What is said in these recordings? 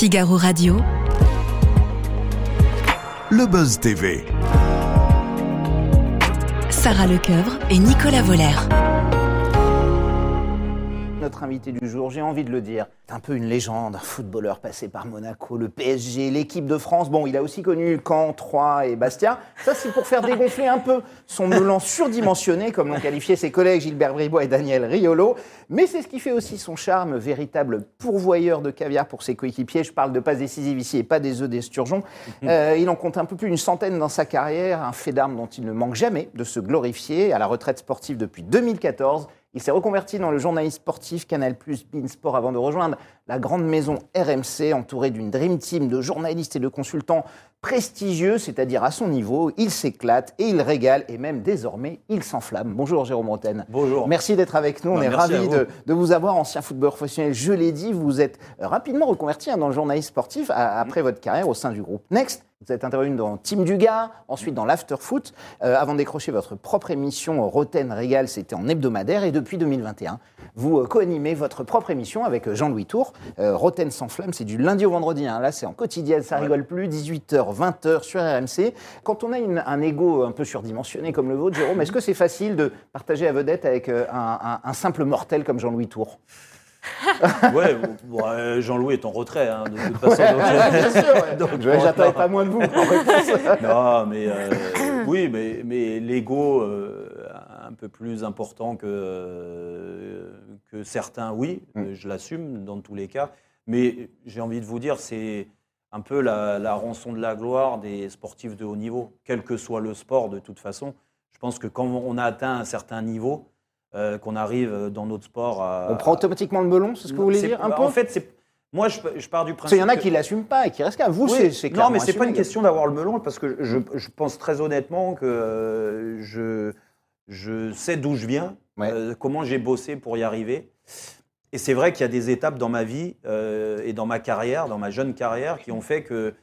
Figaro Radio. Le Buzz TV. Sarah Lecoeuvre et Nicolas Voller. Notre invité du jour, j'ai envie de le dire, c'est un peu une légende, un footballeur passé par Monaco, le PSG, l'équipe de France. Bon, il a aussi connu Caen, Troyes et Bastia. Ça, c'est pour faire dégonfler un peu son melon surdimensionné, comme l'ont qualifié ses collègues Gilbert Bribois et Daniel Riolo. Mais c'est ce qui fait aussi son charme, véritable pourvoyeur de caviar pour ses coéquipiers. Je parle de passes décisives ici et pas des œufs d'esturgeon. Euh, il en compte un peu plus d'une centaine dans sa carrière, un fait d'armes dont il ne manque jamais de se glorifier. À la retraite sportive depuis 2014, il s'est reconverti dans le journalisme sportif Canal+, Sport avant de rejoindre la grande maison RMC, entouré d'une dream team de journalistes et de consultants prestigieux, c'est-à-dire à son niveau. Il s'éclate et il régale, et même désormais, il s'enflamme. Bonjour Jérôme Roten. Bonjour. Merci d'être avec nous. On Bah, est ravis vous. de, de vous avoir, ancien footballeur professionnel. Je l'ai dit, vous êtes rapidement reconverti hein, dans le journalisme sportif à- après votre carrière au sein du groupe Next. Vous êtes intervenu dans Team Dugas, ensuite dans l'Afterfoot, euh, avant de décrocher votre propre émission Roten Régal, c'était en hebdomadaire, et depuis 2021, vous euh, co-animez votre propre émission avec euh, Jean-Louis Tour. Euh, Roten sans flamme, c'est du lundi au vendredi, hein. là c'est en quotidien, ça rigole plus, 18h, 20h sur RMC. Quand on a une- un ego un peu surdimensionné comme le vôtre, Jérôme, est-ce que c'est facile de partager la vedette avec euh, un, un- un simple mortel comme Jean-Louis Tour? Ouais, Jean-Louis est en retrait, hein, de toute façon. donc, Bien sûr, ouais. donc, non. pas moins de vous en. Non, mais euh, oui, mais, mais l'ego euh, peu plus important que, que certains, oui, Mm. je l'assume dans tous les cas. Mais j'ai envie de vous dire, c'est un peu la, la rançon de la gloire des sportifs de haut niveau, quel que soit le sport de toute façon. Je pense que quand on a atteint un certain niveau, euh, qu'on arrive dans notre sport à... On prend automatiquement le melon, c'est ce que vous voulez dire un bah, peu En fait, c'est moi, je, je pars du principe. qu'il y en a que- qui l'assument pas et qui restent là. Vous, Oui, c'est- Non, mais c'est pas une question d'avoir le melon, parce que je, je pense très honnêtement que euh, je, je sais d'où je viens, Ouais. euh, comment j'ai bossé pour y arriver. Et c'est vrai qu'il y a des étapes dans ma vie euh, et dans ma carrière, dans ma jeune carrière, qui ont fait que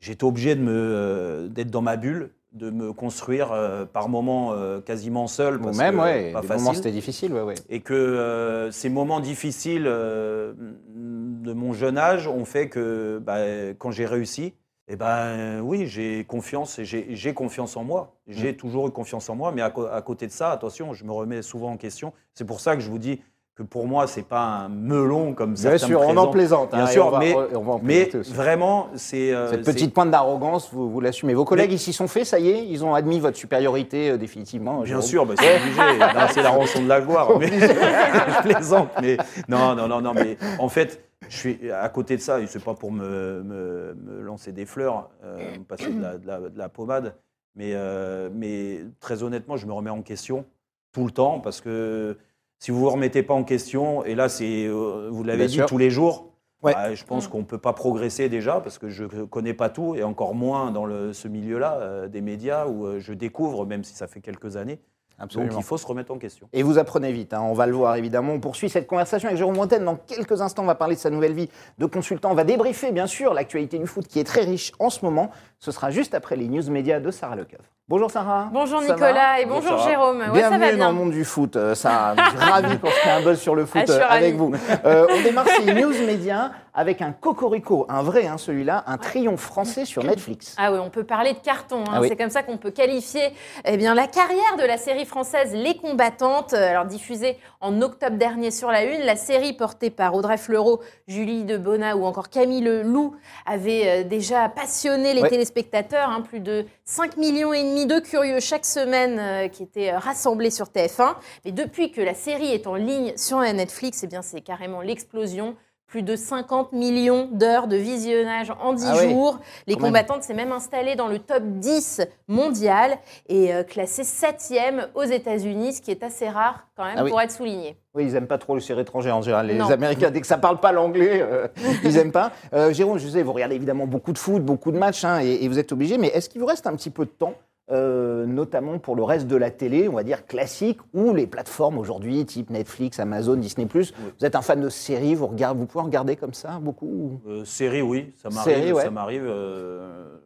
j'étais obligé de me, euh, d'être dans ma bulle, de me construire euh, par moments euh, quasiment seul. parce Vous-même, que ouais. pas Des facile moments, c'était difficile, ouais, ouais. et que euh, ces moments difficiles de mon jeune âge ont fait que bah, quand j'ai réussi, eh ben oui, j'ai confiance et j'ai confiance en moi. J'ai toujours eu confiance en moi, mais à, côté de ça, attention, je me remets souvent en question. C'est pour ça que je vous dis que pour moi, c'est pas un melon comme Bien certains sûr, on en plaisante. Bien hein, sûr, on va- mais, on vraiment, c'est euh, Cette petite pointe d'arrogance, vous, vous l'assumez. Vos collègues, ils s'y sont fait, ça y est Ils ont admis votre supériorité euh, définitivement Bien sûr, bah, c'est obligé. Non, c'est la rançon de la gloire. mais- je plaisante, mais non, non, non, non. Mais en fait, je suis à côté de ça. Et c'est pas pour me, me- me lancer des fleurs, euh, me passer de la, de la- de la pommade, mais, euh, mais très honnêtement, je me remets en question tout le temps parce que si vous vous remettez pas en question, et là, c'est, euh, vous l'avez Bien dit sûr. tous les jours. Ouais. bah, je pense qu'on ne peut pas progresser déjà parce que je ne connais pas tout et encore moins dans le- ce milieu-là euh, des médias où je découvre, même si ça fait quelques années. Absolument. Donc il faut se remettre en question. Et vous apprenez vite, hein, on va le voir évidemment. On poursuit cette conversation avec Jérôme Montaine. Dans quelques instants, on va parler de sa nouvelle vie de consultant. On va débriefer, bien sûr, l'actualité du foot qui est très riche en ce moment. Ce sera juste après les news médias de Sarah Lecoeuvre. Bonjour Sarah. Bonjour Ça Nicolas et bonjour Bonjour. Jérôme. Ouais, ça Bienvenue dans le monde du foot, euh, Sarah. Ravi qu'on se fait un buzz sur le foot Ah, euh, avec vous. Euh, on démarre ces news médias avec un cocorico, un vrai, hein, celui-là, un triomphe français sur Netflix. Ah oui, on peut parler de carton. hein. Ah oui. C'est comme ça qu'on peut qualifier eh bien, la carrière de la série française Les Combattantes. Euh, Alors diffusée en octobre dernier sur la Une, la série portée par Audrey Fleurot, Julie Debona ou encore Camille Leloup avait déjà passionné les Ouais. téléspectateurs. hein. plus de 5 millions et demi de curieux chaque semaine euh, qui étaient euh, rassemblés sur TF1. Mais depuis que la série est en ligne sur Netflix, eh bien c'est carrément l'explosion. Plus de 50 millions d'heures de visionnage en 10 Ah oui. jours. Les combattantes s'est même installée dans le top 10 mondial et euh, classée 7e aux États-Unis, ce qui est assez rare quand même Ah oui. pour être souligné. Oui, ils n'aiment pas trop les séries étrangères en général. Les Non. Américains, dès que ça parle pas l'anglais, euh, ils n'aiment pas. Euh, Jérôme, je sais, vous regardez évidemment beaucoup de foot, beaucoup de matchs, hein, et, et vous êtes obligé. Mais est-ce qu'il vous reste un petit peu de temps, euh, notamment pour le reste de la télé, on va dire classique, ou les plateformes aujourd'hui, type Netflix, Amazon, Disney+. Vous êtes un fan de séries, vous, regardez, vous pouvez en regarder comme ça beaucoup ou- Euh, série, oui, ça m'arrive. ouais. Ça m'arrive euh,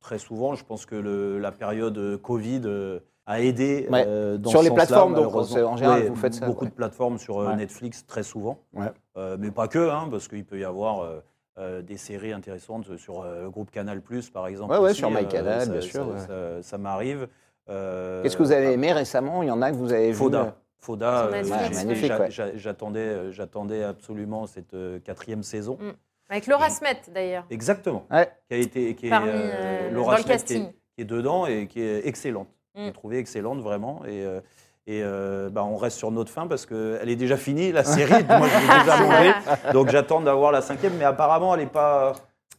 très souvent. Je pense que le- la période Covid euh, a aidé Ouais. dans Sur ce les plateformes, donc, en général, Ouais, vous faites ça, Beaucoup de plateformes sur. Netflix, très souvent. Mais pas que, hein, parce qu'il peut y avoir euh, euh, des séries intéressantes sur euh, le groupe Canal par exemple. Ouais, ouais, sur euh, MyCanal, ça- bien sûr, ça- ouais. ça- ça m'arrive. Euh, Qu'est-ce que vous avez aimé récemment? Il y en a que vous avez vu Foda. Foda, euh, ouais. j'a- j'attendais, euh, j'attendais absolument cette euh, quatrième saison. Mm. Avec Laura Smet d'ailleurs. Exactement. Ouais. Qui a été, qui est, Parmi, euh, euh, Laura dans le Smet qui est- casting. qui est dedans et qui est excellente. Mm. J'ai trouvé excellente vraiment. Et, euh, et euh, bah, on reste sur notre fin parce qu'elle est déjà finie, la série. Moi, je l'ai déjà mangée. Donc j'attends d'avoir la cinquième. Mais apparemment, elle n'est pas,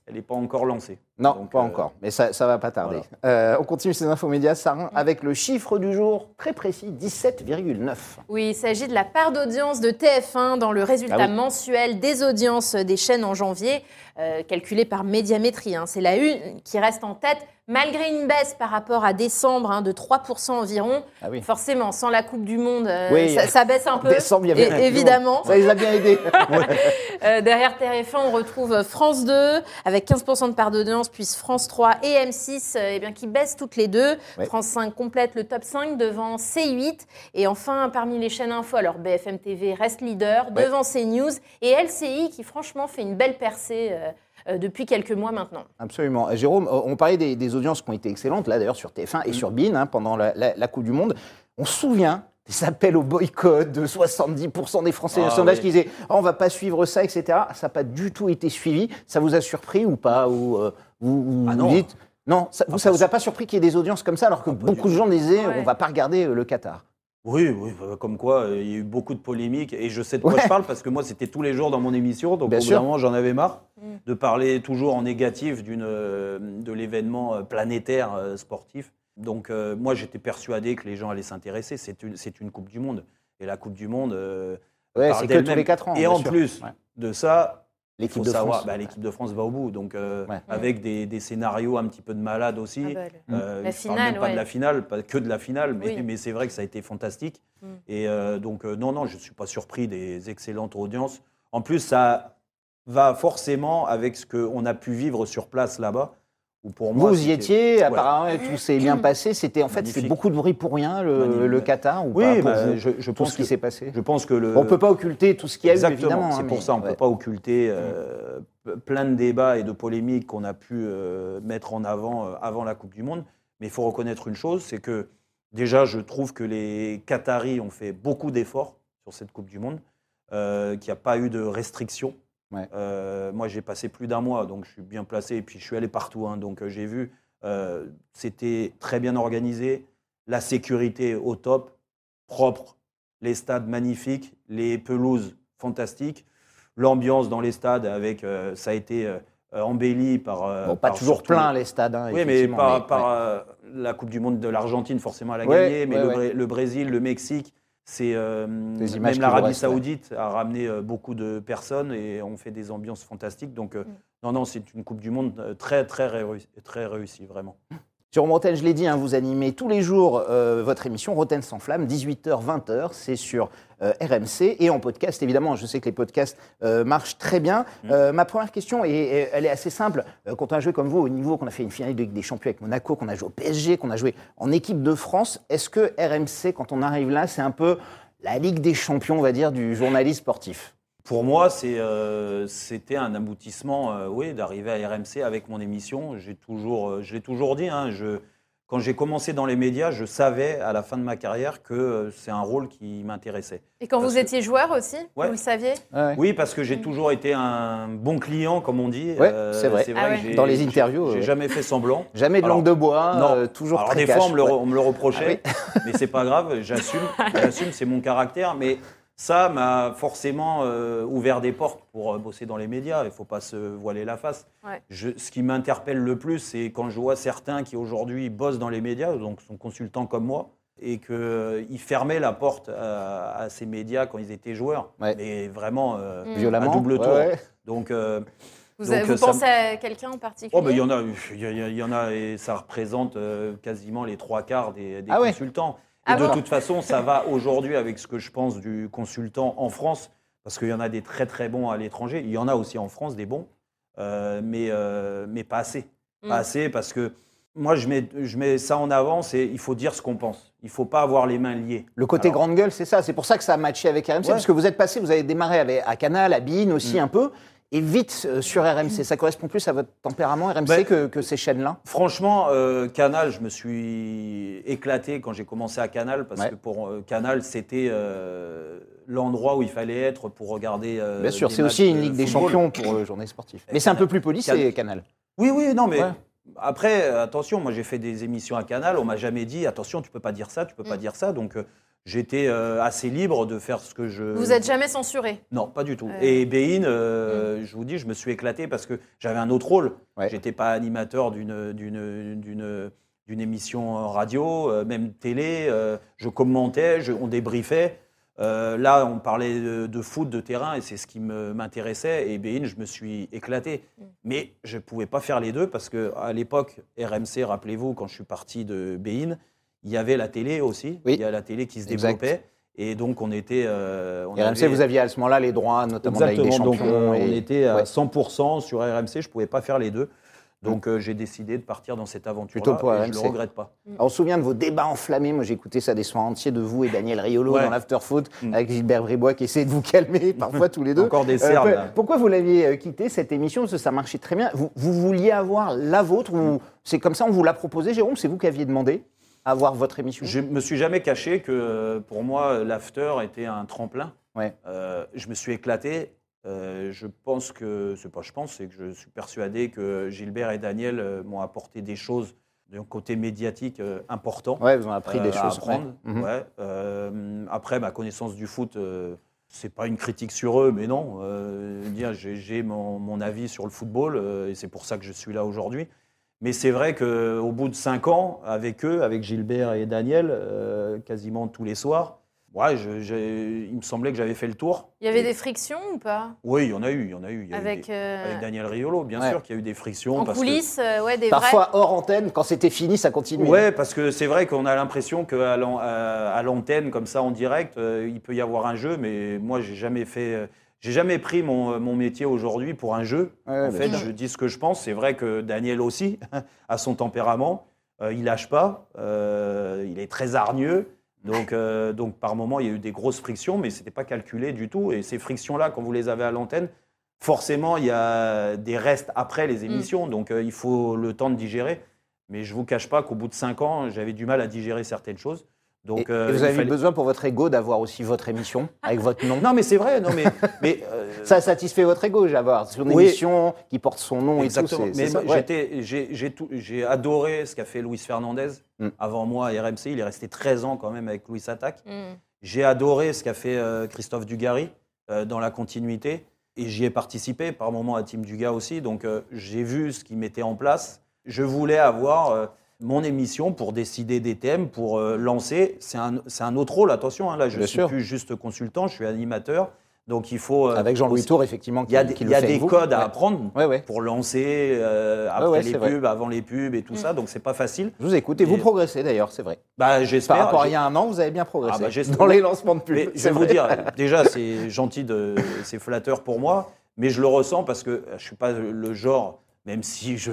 elle est pas encore lancée. Non, Donc, pas euh, encore, mais ça, ça va pas tarder. Euh, on continue ces infos médias, Sarin, avec le chiffre du jour très précis, 17,9. Oui, il s'agit de la part d'audience de TF1 dans le résultat Ah oui. mensuel des audiences des chaînes en janvier, euh, calculé par Médiamétrie. hein. C'est la une qui reste en tête, malgré une baisse par rapport à décembre hein, de 3% environ. Ah oui. Forcément, sans la Coupe du Monde, euh, Oui. ça, ça baisse un peu. Décembre, il y avait Et- la Coupe du évidemment. Ça les a bien aidés. Euh, derrière TF1, on retrouve France 2 avec 15% de part d'audience, puis France 3 et M6 euh, eh bien, qui baissent toutes les deux. Ouais. France 5 complète le top 5 devant C8. Et enfin, parmi les chaînes info, alors BFM TV reste leader Ouais. devant CNews et LCI qui franchement fait une belle percée euh, euh, depuis quelques mois maintenant. Absolument. Euh, Jérôme, euh, on parlait des, des audiences qui ont été excellentes, là d'ailleurs sur TF1 et sur BIN hein, pendant la, la- la Coupe du Monde. On se souvient des appels au boycott de 70% des Français, Ah un sondage oui. qui disait oh, on va pas suivre ça, etc. Ça n'a pas du tout été suivi. Ça vous a surpris ou pas? Ou, euh, vous, vous Ah vous dites non, ça, vous, Ah, ça vous a pas surpris qu'il y ait des audiences comme ça alors que Ah, beaucoup de gens disaient Ouais. on va pas regarder euh, le Qatar. Oui, oui, euh, comme quoi, euh, il y a eu beaucoup de polémiques. Et je sais de quoi Ouais. je parle parce que moi, c'était tous les jours dans mon émission. Donc, Bien au bout d'un moment, j'en avais marre Mm. de parler toujours en négatif d'une, euh, de l'événement planétaire euh, sportif. Donc, euh, moi, j'étais persuadé que les gens allaient s'intéresser. C'est une, c'est une Coupe du Monde. Et la Coupe du Monde. euh, Ouais, c'est que tous les 4 ans. Et en sûr. plus Ouais. de ça, l'équipe de savoir, France. bah, l'équipe de France va au bout. Donc, euh, Ouais. avec des, des scénarios un petit peu de malade aussi. Ah bah, Euh, La je parle finale, même pas ouais. de la finale, pas que de la finale, mais, Oui. mais c'est vrai que ça a été fantastique. Mm. Et euh, donc, euh, non, non, je ne suis pas surpris des excellentes audiences. En plus, ça va forcément avec ce qu'on a pu vivre sur place là-bas. Où pour moi, Vous y étiez, Voilà. apparemment tout s'est bien passé. C'était en fait c'est beaucoup de bruit pour rien le, Qatar ou Oui, pas bah, je, je pense ce qui que, s'est passé. je pense que le. On peut pas occulter tout ce qu'il y a eu Exactement, évidemment. c'est hein, pour mais- ça, on ne ouais. peut pas occulter euh, p- plein de débats et de polémiques qu'on a pu euh, mettre en avant euh, avant la Coupe du Monde. Mais il faut reconnaître une chose, c'est que déjà, je trouve que les Qataris ont fait beaucoup d'efforts sur cette Coupe du Monde, euh, qu'il n'y a pas eu de restrictions. Ouais. Euh, moi, j'ai passé plus d'un mois, donc je suis bien placé, et puis je suis allé partout, hein, donc euh, j'ai vu, euh, c'était très bien organisé, la sécurité au top, propre, les stades magnifiques, les pelouses fantastiques, l'ambiance dans les stades avec, euh, ça a été embelli par. Bon, pas par toujours surtout- plein les stades. hein, Oui, mais par, mais- par, ouais. la Coupe du Monde de l'Argentine, forcément, elle a Ouais, gagné, mais le Brésil, le Mexique, c'est euh, même l'Arabie. Saoudite a ramené euh, beaucoup de personnes et on fait des ambiances fantastiques. Donc, euh, non, non, c'est une Coupe du Monde très, très réussie, vraiment. Jérôme Roten, je l'ai dit, hein, vous animez tous les jours euh, votre émission Roten sans flamme, 18h, 20h, c'est sur euh, RMC et en podcast, évidemment. Je sais que les podcasts euh, marchent très bien. Mm. Euh, ma première question, et elle est assez simple. Quand on a joué comme vous au niveau, qu'on a fait une finale de Ligue des Champions avec Monaco, qu'on a joué au PSG, qu'on a joué en équipe de France, est-ce que RMC, quand on arrive là, c'est un peu la Ligue des Champions, on va dire, du journaliste sportif? Pour moi, euh, c'était un aboutissement, euh, oui, d'arriver à RMC avec mon émission. J'ai toujours, euh, je l'ai toujours dit. hein, je, quand j'ai commencé dans les médias, je savais à la fin de ma carrière que euh, c'est un rôle qui m'intéressait. Et quand Parce vous que- étiez joueur aussi, Ouais. vous le saviez Ouais. Oui, parce que j'ai toujours été un bon client, comme on dit. Ouais, Euh, c'est vrai. Ah que Dans les interviews, J'ai ouais. jamais fait semblant. Jamais de Alors, langue de bois, non. euh, toujours Alors très des fois, on me le, ouais. on me le reprochait, Ah mais c'est pas grave, j'assume. J'assume, c'est mon caractère. Mais ça m'a forcément euh, ouvert des portes pour euh, bosser dans les médias. Il faut pas se voiler la face. Ouais. Je- ce qui m'interpelle le plus, c'est quand je vois certains qui aujourd'hui bossent dans les médias, donc sont consultants comme moi, et qu'ils fermaient la porte à, à ces médias quand ils étaient joueurs. Ouais. Mais vraiment euh, Mm. Violemment. à double tour. ouais. Donc, euh, Vous, Donc, vous euh, ça pensez à quelqu'un en particulier? Oh, ben, il y en a, il y, en a et ça représente euh, quasiment les trois quarts des, des Ah consultants. Ah de bon toute façon, ça va aujourd'hui avec ce que je pense du consultant en France, parce qu'il y en a des très très bons à l'étranger. Il y en a aussi en France des bons, euh, mais, euh, mais pas assez. Mm. Pas assez parce que moi, je mets, je mets ça en avant, c'est il faut dire ce qu'on pense. Il ne faut pas avoir les mains liées. Le côté Alors- grande gueule, c'est ça. C'est pour ça que ça a matché avec RMC, Ouais. parce que vous êtes passé, vous avez démarré avec, à Canal, à Bein aussi Mm. un peu. Et vite euh, sur RMC. Ça correspond plus à votre tempérament RMC Ben, que, que ces chaînes-là? Franchement, euh, Canal, je me suis éclaté quand j'ai commencé à Canal parce Ouais. que pour euh, Canal, c'était euh, l'endroit où il fallait être pour regarder. Bien sûr, c'est aussi une de Ligue des. Champions pour le journée sportif. Mais c'est un peu plus poli, c'est Canal. Oui, oui, non, mais Ouais. après, attention, moi j'ai fait des émissions à Canal, on m'a jamais dit, attention, tu peux pas dire ça, tu peux pas Mm. dire ça. Donc j'étais euh, assez libre de faire ce que je. Vous n'êtes jamais censuré? Non, pas du tout. Ouais. Et Bein, euh, je vous dis, je me suis éclaté parce que j'avais un autre rôle. Ouais. J'étais pas animateur d'une d'une d'une d'une émission radio, euh, même télé. euh, je commentais, je- on débriefait. Euh, là, on parlait de, de foot, de terrain, et c'est ce qui me- m'intéressait. Et Bein, je me suis éclaté. Mm. Mais je ne pouvais pas faire les deux parce que à l'époque, RMC, rappelez-vous, quand je suis parti de Bein, il y avait la télé aussi. Oui. Il y a la télé qui se Exact. développait. Et donc, on était. euh, on RMC, avait- vous aviez à ce moment-là les droits, notamment de la Ligue des Exactement, donc Champions. euh, et- on était à Ouais. 100% sur RMC, je ne pouvais pas faire les deux. Donc euh, j'ai décidé de partir dans cette aventure-là Plutôt pour et je ne RMC. le regrette pas. Alors, on se souvient de vos débats enflammés. Moi, j'ai écouté ça des soirs entiers de vous et Daniel Riolo Ouais. dans l'afterfoot Mm. avec Gilbert Bribois qui essayait de vous calmer parfois tous les deux. Encore des Euh, cernes. là. pourquoi vous l'aviez euh, quitté cette émission? Parce que ça marchait très bien. Vous, vous vouliez avoir la vôtre ou c'est comme ça on vous l'a proposé, Jérôme? C'est vous qui aviez demandé? Avoir votre émission? Je me suis jamais caché que pour moi, l'after était un tremplin. Ouais. Euh, je me suis éclaté. Euh, je pense que, c'est pas je pense, c'est que je suis persuadé que Gilbert et Daniel euh, m'ont apporté des choses d'un côté médiatique euh, important. Ouais, vous avez appris des à choses. apprendre. ouais. Mhm. Après, ma connaissance du foot, c'est pas une critique sur eux, mais non. Dire j'ai mon, mon avis sur le football et c'est pour ça que je suis là aujourd'hui. Mais c'est vrai qu'au bout de cinq ans, avec eux, avec Gilbert et Daniel, euh, quasiment tous les soirs, ouais, je- il me semblait que j'avais fait le tour. Il y avait Et- des frictions ou pas? Oui, il y en a eu, il y en a eu. Il y a eu avec, des- euh, avec Daniel Riolo, bien Ouais. sûr qu'il y a eu des frictions. en parce que- coulisses, euh, ouais, des Parfois hors antenne, quand c'était fini, ça continuait. Ouais, parce que c'est vrai qu'on a l'impression qu'à l'antenne, comme ça, en direct, euh, il peut y avoir un jeu, mais moi, j'ai jamais fait. Euh, J'ai jamais pris mon, mon métier aujourd'hui pour un jeu. Ouais, en fait, sûr. je dis ce que je pense. C'est vrai que Daniel aussi a son tempérament. Euh, il lâche pas. Euh, il est très hargneux. Donc, euh, donc, par moment, il y a eu des grosses frictions, mais ce n'était pas calculé du tout. Et ces frictions-là, quand vous les avez à l'antenne, forcément, il y a des restes après les émissions. Donc, euh, il faut le temps de digérer. Mais je ne vous cache pas qu'au bout de cinq ans, j'avais du mal à digérer certaines choses. Donc, Et, euh, et vous avez eu fallait- besoin pour votre ego d'avoir aussi votre émission avec votre nom. Non, mais c'est vrai. Non, mais, mais euh, Ça satisfait votre ego, d'avoir sur une Oui. émission qui porte son nom Exactement. et tout. c'est- Mais c'est ouais. j'ai adoré ce qu'a fait Luis Fernandez Mm. avant moi à RMC. Il est resté 13 ans quand même avec Louis Attaque. Hmm. J'ai adoré ce qu'a fait euh, Christophe Dugarry euh, dans la continuité. Et j'y ai participé par moment à Team Dugas aussi. Donc euh, j'ai vu ce qu'ils mettaient en place. Je voulais avoir euh, mon émission pour décider des thèmes, pour euh, lancer. C'est un, autre rôle, attention. hein, là, je ne suis sûr. plus juste consultant, je suis animateur. Donc il faut. euh, Avec Jean-Louis Tour, effectivement, qui, Il y a, des- y a codes à Ouais. apprendre Ouais, ouais. pour lancer euh, après les vrai. pubs, avant les pubs et tout ça. Donc c'est pas facile. Je vous écoute et vous progressez d'ailleurs, c'est vrai. Bah j'espère. Par rapport à il y a un an, vous avez bien progressé Ah bah, dans les lancements de pub. Mais je vais vous dire, déjà c'est gentil, de, c'est flatteur pour moi, mais je le ressens parce que je suis pas le genre, même si je,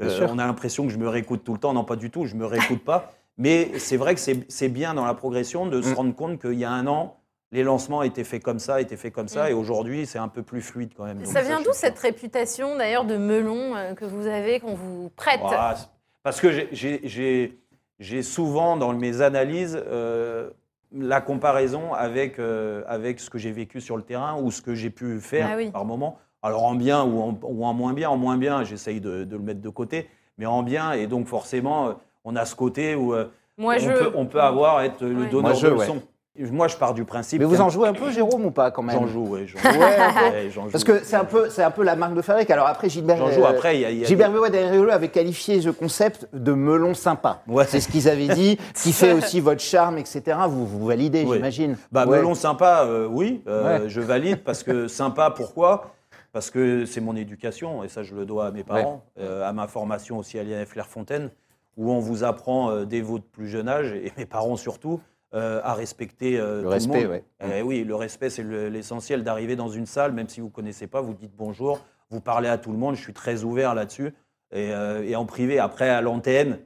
euh, on a l'impression que je me réécoute tout le temps, non pas du tout, je me réécoute pas. Mais c'est vrai que c'est, c'est bien dans la progression de se Mm. rendre compte qu'il y a un an, les lancements étaient faits comme ça, étaient faits comme ça, Mm. et aujourd'hui c'est un peu plus fluide quand même. Donc Ça vient d'où cette réputation d'ailleurs de melon euh, que vous avez, qu'on vous prête? Ah, parce que j'ai- souvent dans mes analyses euh, la comparaison avec, euh, avec ce que j'ai vécu sur le terrain ou ce que j'ai pu faire Ah oui. par moment. Alors en bien ou en, ou en moins bien. En moins bien, j'essaye de, de le mettre de côté, mais en bien, et donc forcément, euh, on a ce côté où euh, Moi, on, je. peut, on peut avoir, être le Ouais. donneur Moi, je, de ouais. leçons. Moi, je pars du principe. Mais vous en jouez un peu, Jérôme, ou pas quand même? J'en joue, oui. J'en Ouais, un peu. ouais, j'en Parce joue. que c'est un peu, c'est un peu la marque de fabrique. Alors après, Gilbert, J'en joue euh, après. Il y a, il y a Gilbert Béouet derrière avait qualifié ce concept de melon sympa. Ouais. C'est ce qu'ils avaient dit, qui fait aussi votre charme, etc. Vous, vous validez, j'imagine. Bah, Ouais. melon sympa, euh, oui, euh, Ouais. je valide parce que sympa, pourquoi? Parce que c'est mon éducation et ça, je le dois à mes parents, euh, à ma formation aussi à l'INF Clairefontaine, où on vous apprend euh, dès votre plus jeune âge, et mes parents surtout, euh, à respecter Le tout respect, le monde. ouais. Eh oui, le respect, c'est le- l'essentiel d'arriver dans une salle, même si vous ne connaissez pas, vous dites bonjour, vous parlez à tout le monde, je suis très ouvert là-dessus. Et, et en privé, après, à l'antenne,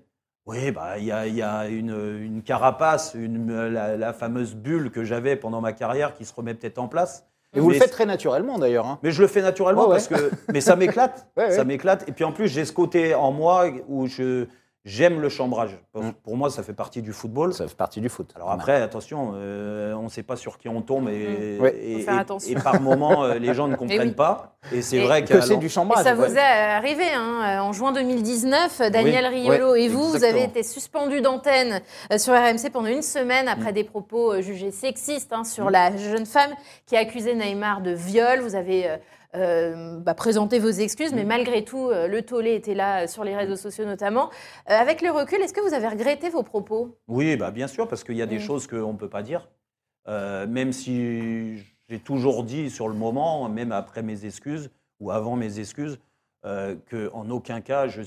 oui, bah, il y a, y a une, une carapace, une, la, la fameuse bulle que j'avais pendant ma carrière qui se remet peut-être en place. Et vous le faites très naturellement d'ailleurs. hein. Mais je le fais naturellement ouais. parce que. Mais ça m'éclate. Ouais, ouais. Ça m'éclate. Et puis en plus, j'ai ce côté en moi où je j'aime le chambrage. Pour, Mm. pour moi, ça fait partie du football. Ça fait partie du foot. Alors après, attention, euh, on ne sait pas sur qui on tombe et, Mm. Ouais. et, Faut faire et- attention. et par moments, euh, les gens ne comprennent oui. pas. Et c'est vrai que c'est du Et chambrage. ça vous ouais. est arrivé, hein, en juin 2019, Daniel Oui, Riolo et vous, vous avez été suspendu d'antenne euh, sur RMC pendant une semaine après des propos euh, jugés sexistes hein, sur la jeune femme qui a accusé Neymar de viol. Vous avez euh, bah, présenté vos excuses, mais malgré tout, euh, le tollé était là euh, sur les réseaux sociaux notamment. Euh, avec le recul, est-ce que vous avez regretté vos propos? Oui, bah, bien sûr, parce qu'il y a des Mm. choses qu'on ne peut pas dire. Euh, même si j'ai toujours dit sur le moment, même après mes excuses ou avant mes excuses, qu'en aucun cas je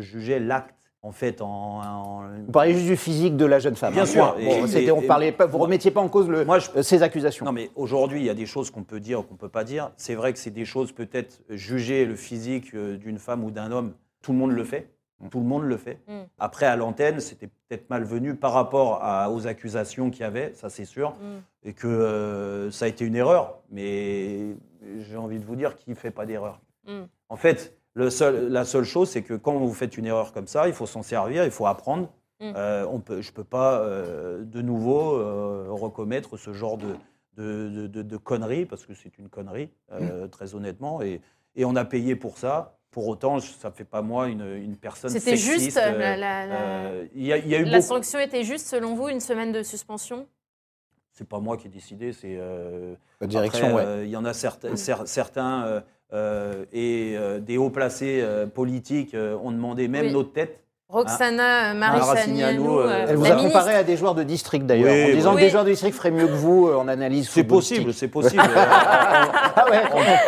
jugeais l'acte en fait en. en- Vous parlez juste du physique de la jeune femme. Bien hein. sûr. Bon, Et- c'était- et- on parlait pas, vous moi- remettiez pas en cause le, Moi, je- euh, ces accusations. Non, mais aujourd'hui, il y a des choses qu'on peut dire ou qu'on ne peut pas dire. C'est vrai que c'est des choses, peut-être, juger le physique euh, d'une femme ou d'un homme, tout le monde le fait. Tout le monde le fait. Mm. Après, à l'antenne, c'était peut-être malvenu par rapport à- aux accusations qu'il y avait, ça c'est sûr, Mm. et que euh, ça a été une erreur. Mais j'ai envie de vous dire qu'il ne fait pas d'erreur. Mm. En fait, le seul, la seule chose, c'est que quand vous faites une erreur comme ça, il faut s'en servir, il faut apprendre. Mm. Euh, on peut, je ne peux pas euh, de nouveau euh, recommettre ce genre de, de, de- de- de conneries, parce que c'est une connerie, euh, très honnêtement. Et, et on a payé pour ça. Pour autant, ça ne fait pas moi une, une personne C'était juste, la, la- la- Il y, a- il y a eu la beaucoup. sanction était juste, selon vous, une semaine de suspension? C'est pas moi qui ai décidé, c'est. euh, La direction, ouais. euh, Il y en a certains, cer- certains euh, et euh, des hauts placés euh, politiques euh, ont demandé même Oui. notre tête. Roxana euh, Maracignano, Marichagnano, euh, euh, Elle vous a ministre. comparé à des joueurs de district d'ailleurs, Oui, en disant oui. que des joueurs de district feraient mieux que vous euh, en analyse. C'est possible, c'est possible. Euh, Ah ouais.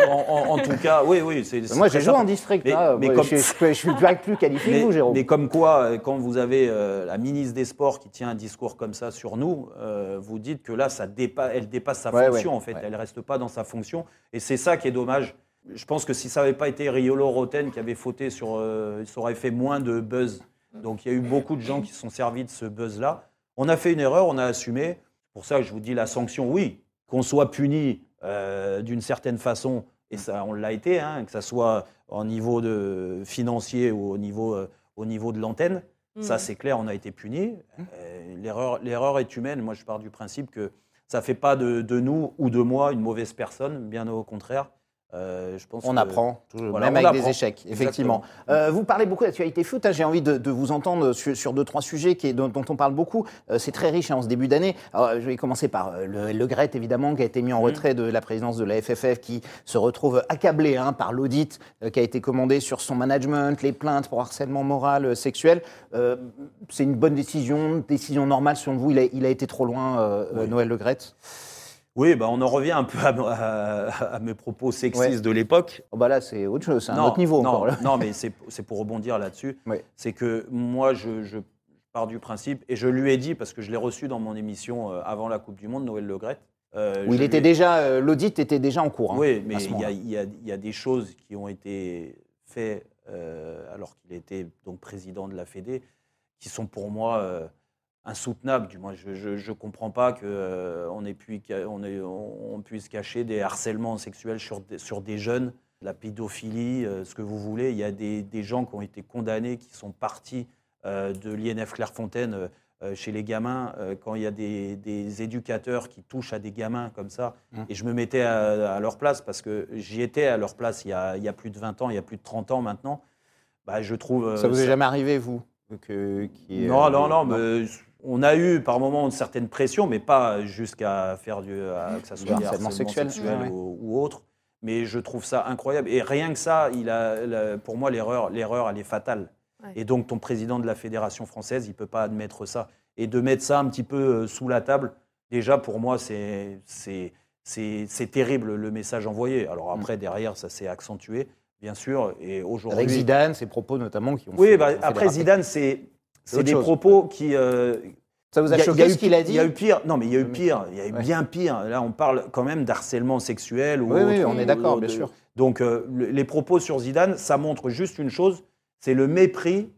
en, en- en- en tout cas, oui, oui. c'est- c'est Moi très j'ai joué en district. Mais- hein. mais Moi, comme- je, je, je suis plus, plus qualifié que vous, Jérôme. mais comme quoi, euh, quand vous avez euh, la ministre des Sports qui tient un discours comme ça sur nous, euh, vous dites que là, ça dépa- elle dépasse sa Ouais, fonction, ouais, en fait. ouais. Elle ne reste pas dans sa fonction. Et c'est ça qui est dommage. Je pense que si ça n'avait pas été Riolo Roten qui avait fauté sur. euh, ça aurait fait moins de buzz. Donc il y a eu beaucoup de gens qui se sont servis de ce buzz-là. On a fait une erreur, on a assumé. Pour ça je vous dis la sanction, oui. Qu'on soit puni euh, d'une certaine façon, et ça, on l'a été, hein, que ça soit au niveau de, financier ou au niveau, euh, au niveau de l'antenne. Ça, c'est clair, on a été puni. Euh, L'erreur l'erreur est humaine. Moi, je pars du principe que ça ne fait pas de, de nous ou de moi une mauvaise personne, bien au contraire. Euh, je pense On que- apprend, toujours, Voilà, même on avec des échecs, effectivement. Euh, vous parlez beaucoup d'actualité foot. hein, J'ai envie de, de vous entendre sur, sur deux, trois sujets qui dont, dont on parle beaucoup. Euh, C'est très riche hein, en ce début d'année. Je vais commencer par le, le Gret, évidemment, qui a été mis en retrait de la présidence de la FFF, qui se retrouve accablé hein, par l'audit qui a été commandé sur son management, les plaintes pour harcèlement moral, sexuel. C'est une bonne décision, décision normale selon vous. Il a, il a été trop loin, Oui. Noël Le Gret Oui, bah, on en revient un peu à, à- à mes propos sexistes Ouais. de l'époque. oh, bah Là, c'est autre chose, c'est un non, autre niveau non, encore. là. non, mais c'est pour rebondir là-dessus. Ouais. C'est que moi, je, je pars du principe, et je lui ai dit, parce que je l'ai reçu dans mon émission euh, avant la Coupe du Monde, Noël Le Gret. euh, il était ai- déjà, euh, l'audit était déjà en cours. hein, Oui, mais à ce il y, a- moment-là. il y a- il y a des choses qui ont été faites euh, alors qu'il était donc président de la Fédé, qui sont pour moi euh, insoutenables. Du moins, je ne comprends pas qu'on on on on- on puisse cacher des harcèlements sexuels sur des, sur des jeunes, la pédophilie, euh, ce que vous voulez. Il y a des, des gens qui ont été condamnés, qui sont partis euh, de l'INF Clairefontaine euh, euh, chez les gamins, euh, quand il y a des, des éducateurs qui touchent à des gamins comme ça, Mmh. et je me mettais à, à leur place parce que j'y étais à leur place il y, a, il y a plus de 20 ans, il y a plus de 30 ans maintenant, bah, je trouve... euh, Ça vous est jamais arrivé, vous que, qui Non, euh, non, non, mais on a eu par moments une certaine pression, mais pas jusqu'à faire du, à- que ça soit harcèlement sexuel. Ouais, ouais. ou, ou autre. Mais je trouve ça incroyable. Et rien que ça, il a, la- pour moi, l'erreur, l'erreur, elle est fatale. Ouais. Et donc, ton président de la fédération française, il ne peut pas admettre ça. Et de mettre ça un petit peu euh, sous la table, déjà, pour moi, c'est, c'est, c'est, c'est terrible le message envoyé. Alors Mm. après, derrière, ça s'est accentué, bien sûr. Et aujourd'hui. Avec Zidane, ses propos notamment qui ont Oui, fait- bah, ont après. Zidane, c'est, c'est des chose. propos qui. euh, Ça vous a choqué a eu ce qu'il a dit Il y a eu pire. Non, mais il y a eu Mais- pire. Il y a eu Ouais. bien pire. Là, on parle quand même d'harcèlement sexuel. Ou Oui, oui, autre, on est d'accord, bien sûr. Donc, euh, le- les propos sur Zidane, ça montre juste une chose c'est le mépris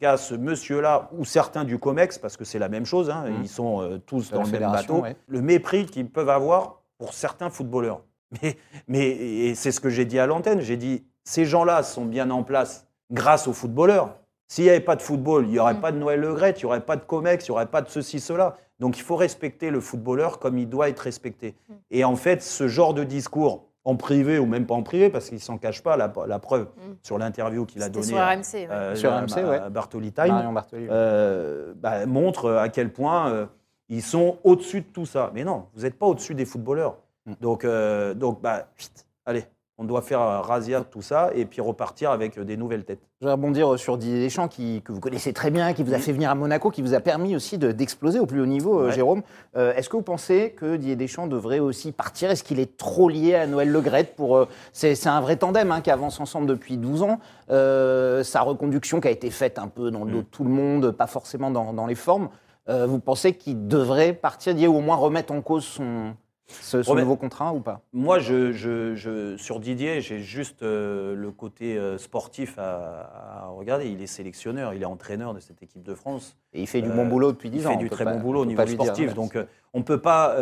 qu'a ce monsieur-là, ou certains du COMEX, parce que c'est la même chose, hein, Mhm. ils sont euh, tous dans le même bateau, ouais. le mépris qu'ils peuvent avoir pour certains footballeurs. Mais, mais et c'est ce que j'ai dit à l'antenne. J'ai dit, ces gens-là sont bien en place grâce aux footballeurs. S'il n'y avait pas de football, il n'y aurait Mm. pas de Noël Le Graët, il n'y aurait pas de Comex, il n'y aurait pas de ceci, cela. Donc il faut respecter le footballeur comme il doit être respecté. Mm. Et en fait, ce genre de discours, en privé ou même pas en privé, parce qu'il ne s'en cache pas, la, la preuve Mm. sur l'interview qu'il a donnée sur à, RMC. ouais. euh, Sur à- RMC, à ouais. Bartoli Time, Bartoli. euh, bah, montre à quel point euh, ils sont au-dessus de tout ça. Mais non, vous n'êtes pas au-dessus des footballeurs. Donc, euh, donc bah, chut, allez, on doit faire un razzia tout ça et puis repartir avec euh, des nouvelles têtes. Je vais rebondir sur Didier Deschamps, qui, que vous connaissez très bien, qui vous a fait venir à Monaco, qui vous a permis aussi de- d'exploser au plus haut niveau, euh, Ouais. Jérôme. Euh, Est-ce que vous pensez que Didier Deschamps devrait aussi partir? Est-ce qu'il est trop lié à Noël Le pour euh, C'est c'est un vrai tandem hein, qui avance ensemble depuis 12 ans. Euh, sa reconduction qui a été faite un peu dans le dos de tout le monde, pas forcément dans, dans les formes. Euh, vous pensez qu'il devrait partir, Didier, ou au moins remettre en cause son, ce- nouveau contrat ou pas? Moi, je, je- je- sur Didier, j'ai juste euh, le côté euh, sportif à, à regarder. Il est sélectionneur, il est entraîneur de cette équipe de France. Et il fait du Euh, bon boulot depuis 10 Il ans. fait on du très pas- bon boulot au niveau dire sportif. Donc, on ne peut pas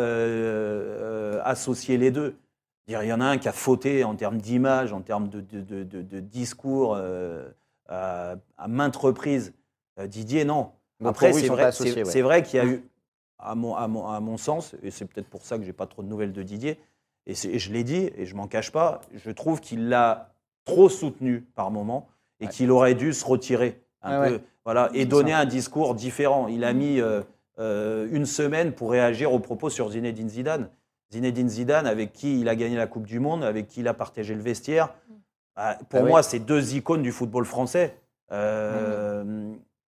associer les deux. Dire, Il y en a un qui a fauté en termes d'image, en termes de, de- de- de- de discours à, à maintes reprises. Didier, non. Donc, Après, vrai, ouais. c'est vrai qu'il y a eu, à mon, à mon- à mon sens, et c'est peut-être pour ça que j'ai pas trop de nouvelles de Didier, et, je l'ai dit, et je m'en cache pas, je trouve qu'il l'a trop soutenu par moment, et Ouais. qu'il aurait dû se retirer un Ouais, peu, ouais. voilà, et donner un discours différent. Il a mis euh, euh, une semaine pour réagir aux propos sur Zinedine Zidane. Zinedine Zidane, avec qui il a gagné la Coupe du Monde, avec qui il a partagé le vestiaire. Bah, pour Ah oui. moi, c'est deux icônes du football français. Euh,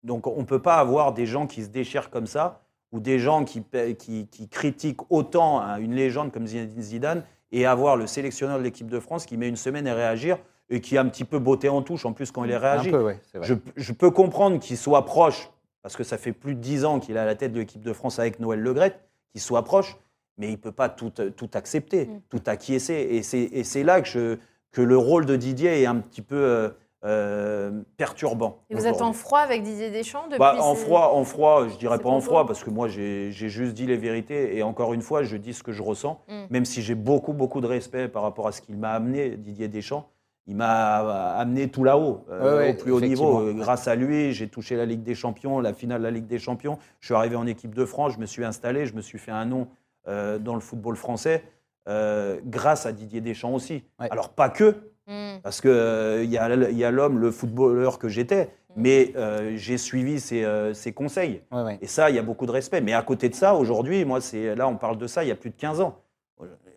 Donc, on ne peut pas avoir des gens qui se déchirent comme ça, ou des gens qui, qui, qui critiquent autant hein, une légende comme Zinedine Zidane, et avoir le sélectionneur de l'équipe de France qui met une semaine à réagir, et qui a un petit peu botté en touche en plus quand il est Un réagi. peu, ouais, vrai. Je, je peux comprendre qu'il soit proche, parce que ça fait plus de 10 ans qu'il est à la tête de l'équipe de France avec Noël Le Graët, qu'il soit proche, mais il ne peut pas tout, tout accepter, Mm. tout acquiescer. Et c'est, et c'est là que, je- que le rôle de Didier est un petit peu euh, euh, perturbant. Et vous êtes en froid avec Didier Deschamps depuis Bah, en ces- froid, en froid, je dirais pas en froid parce que moi j'ai juste dit les vérités et encore une fois je dis ce que je ressens, Mm. même si j'ai beaucoup beaucoup de respect par rapport à ce qu'il m'a amené Didier Deschamps. Il m'a amené tout là-haut, euh, Ouais, au plus haut niveau. Euh, Grâce à lui, j'ai touché la Ligue des Champions, la finale de la Ligue des Champions. Je suis arrivé en équipe de France, je me suis installé, je me suis fait un nom euh, dans le football français euh, grâce à Didier Deschamps aussi. Ouais. Alors pas que, Mm. parce qu'il il y a, il y a l'homme, le footballeur que j'étais, mais euh, j'ai suivi ses, euh, ses conseils. Ouais, ouais. Et ça, il y a beaucoup de respect. Mais à côté de ça, aujourd'hui, moi, c'est là, on parle de ça il y a plus de 15 ans.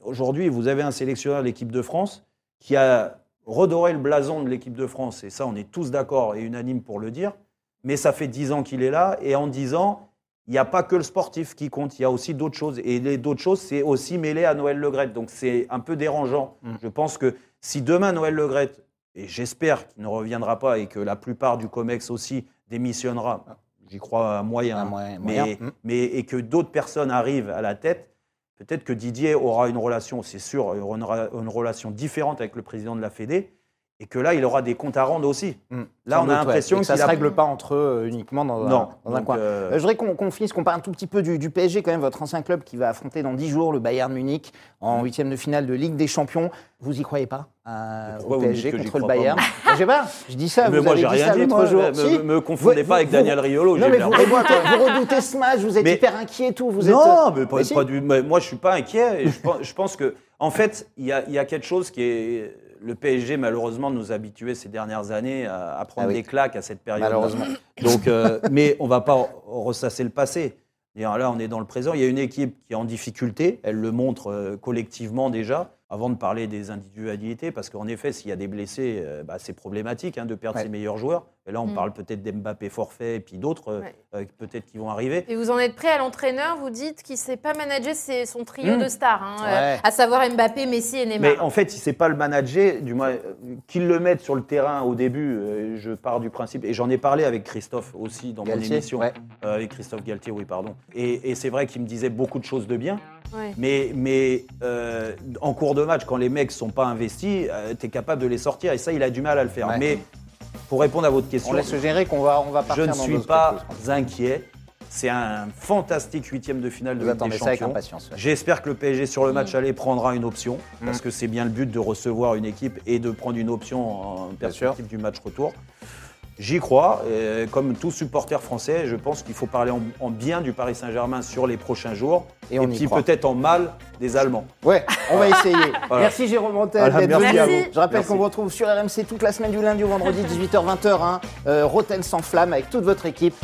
Aujourd'hui, vous avez un sélectionneur de l'équipe de France qui a redoré le blason de l'équipe de France. Et ça, on est tous d'accord et unanimes pour le dire. Mais ça fait 10 ans qu'il est là. Et en 10 ans, il n'y a pas que le sportif qui compte. Il y a aussi d'autres choses. Et les d'autres choses, c'est aussi mêlé à Noël Le Graët. Donc c'est un peu dérangeant. Mm. Je pense que si demain Noël Le Graët, et j'espère qu'il ne reviendra pas et que la plupart du COMEX aussi démissionnera, j'y crois à moyen, hein, moyen- mais, moyen. Mm. mais, et que d'autres personnes arrivent à la tête, peut-être que Didier aura une relation, c'est sûr, aura une, ra- une relation différente avec le président de la Fédé, et que là, il aura des comptes à rendre aussi. Mm. Là, Sans on a doute, l'impression que ça ne se a- règle pas entre eux uniquement dans un, Non. dans un coin. euh, je voudrais qu'on finisse, qu'on parle un tout petit peu du, du PSG, quand même, votre ancien club qui va affronter dans 10 jours le Bayern Munich en huitième de finale de Ligue des Champions. Vous y croyez pas euh, au PSG contre le Bayern Je sais pas, je dis ça, mais vous moi, avez dit rien ça dit, l'autre jour. Me, Si. me confondez Vous- pas avec vous- Daniel Riolo. Non, mais vous, redoutez ce match, vous êtes Mais- hyper inquiet et tout. Vous non, mais pas, du. moi, je suis pas inquiet. Et je, pense, que, en fait, il y a quelque chose qui est. Le PSG, malheureusement, nous a habitués ces dernières années à, à prendre Ah oui. des claques à cette période. Malheureusement. Donc, euh, mais on va pas ressasser le passé. Là, on est dans le présent. Il y a une équipe qui est en difficulté. Elle le montre euh, collectivement déjà. Avant de parler des individualités, parce qu'en effet, s'il y a des blessés, euh, bah, c'est problématique hein, de perdre Ouais. ses meilleurs joueurs. Et là, on Mm. parle peut-être d'Mbappé forfait et puis d'autres, euh, Ouais. euh, peut-être qui vont arriver. Et vous en êtes prêt à l'entraîneur Vous dites qu'il ne sait pas manager ses- son trio Hmm. de stars, hein, Ouais. euh, à savoir Mbappé, Messi et Neymar. Mais en fait, il ne sait pas le manager, du moins, qu'il le mette sur le terrain au début, euh, je pars du principe, et j'en ai parlé avec Christophe aussi dans mon émission, avec Christophe Galtier, oui, pardon. Et, et c'est vrai qu'il me disait beaucoup de choses de bien, Ouais. mais, mais euh, en cours de match, quand les mecs sont pas investis, tu es capable de les sortir, et ça, il a du mal à le faire. Ouais. Mais pour répondre à votre question, On laisse gérer qu'on va, on va partir je ne dans suis pas inquiet. C'est un fantastique huitième de finale de Vous Ligue des attendez ça avec Champions. impatience. ouais. J'espère que le PSG sur le match aller prendra une option, Mm. parce que c'est bien le but de recevoir une équipe et de prendre une option en perspective du match retour. J'y crois, et comme tout supporter français, je pense qu'il faut parler en, en bien du Paris Saint-Germain sur les prochains jours, Et et, on y puis peut-être en mal des Allemands. Ouais, on va essayer. Voilà. Merci Jérôme Montel Voilà, d'être venu. à vous. Je rappelle qu'on vous retrouve sur RMC toute la semaine du lundi au vendredi 18h-20h. Hein, euh, Roten sans flamme avec toute votre équipe.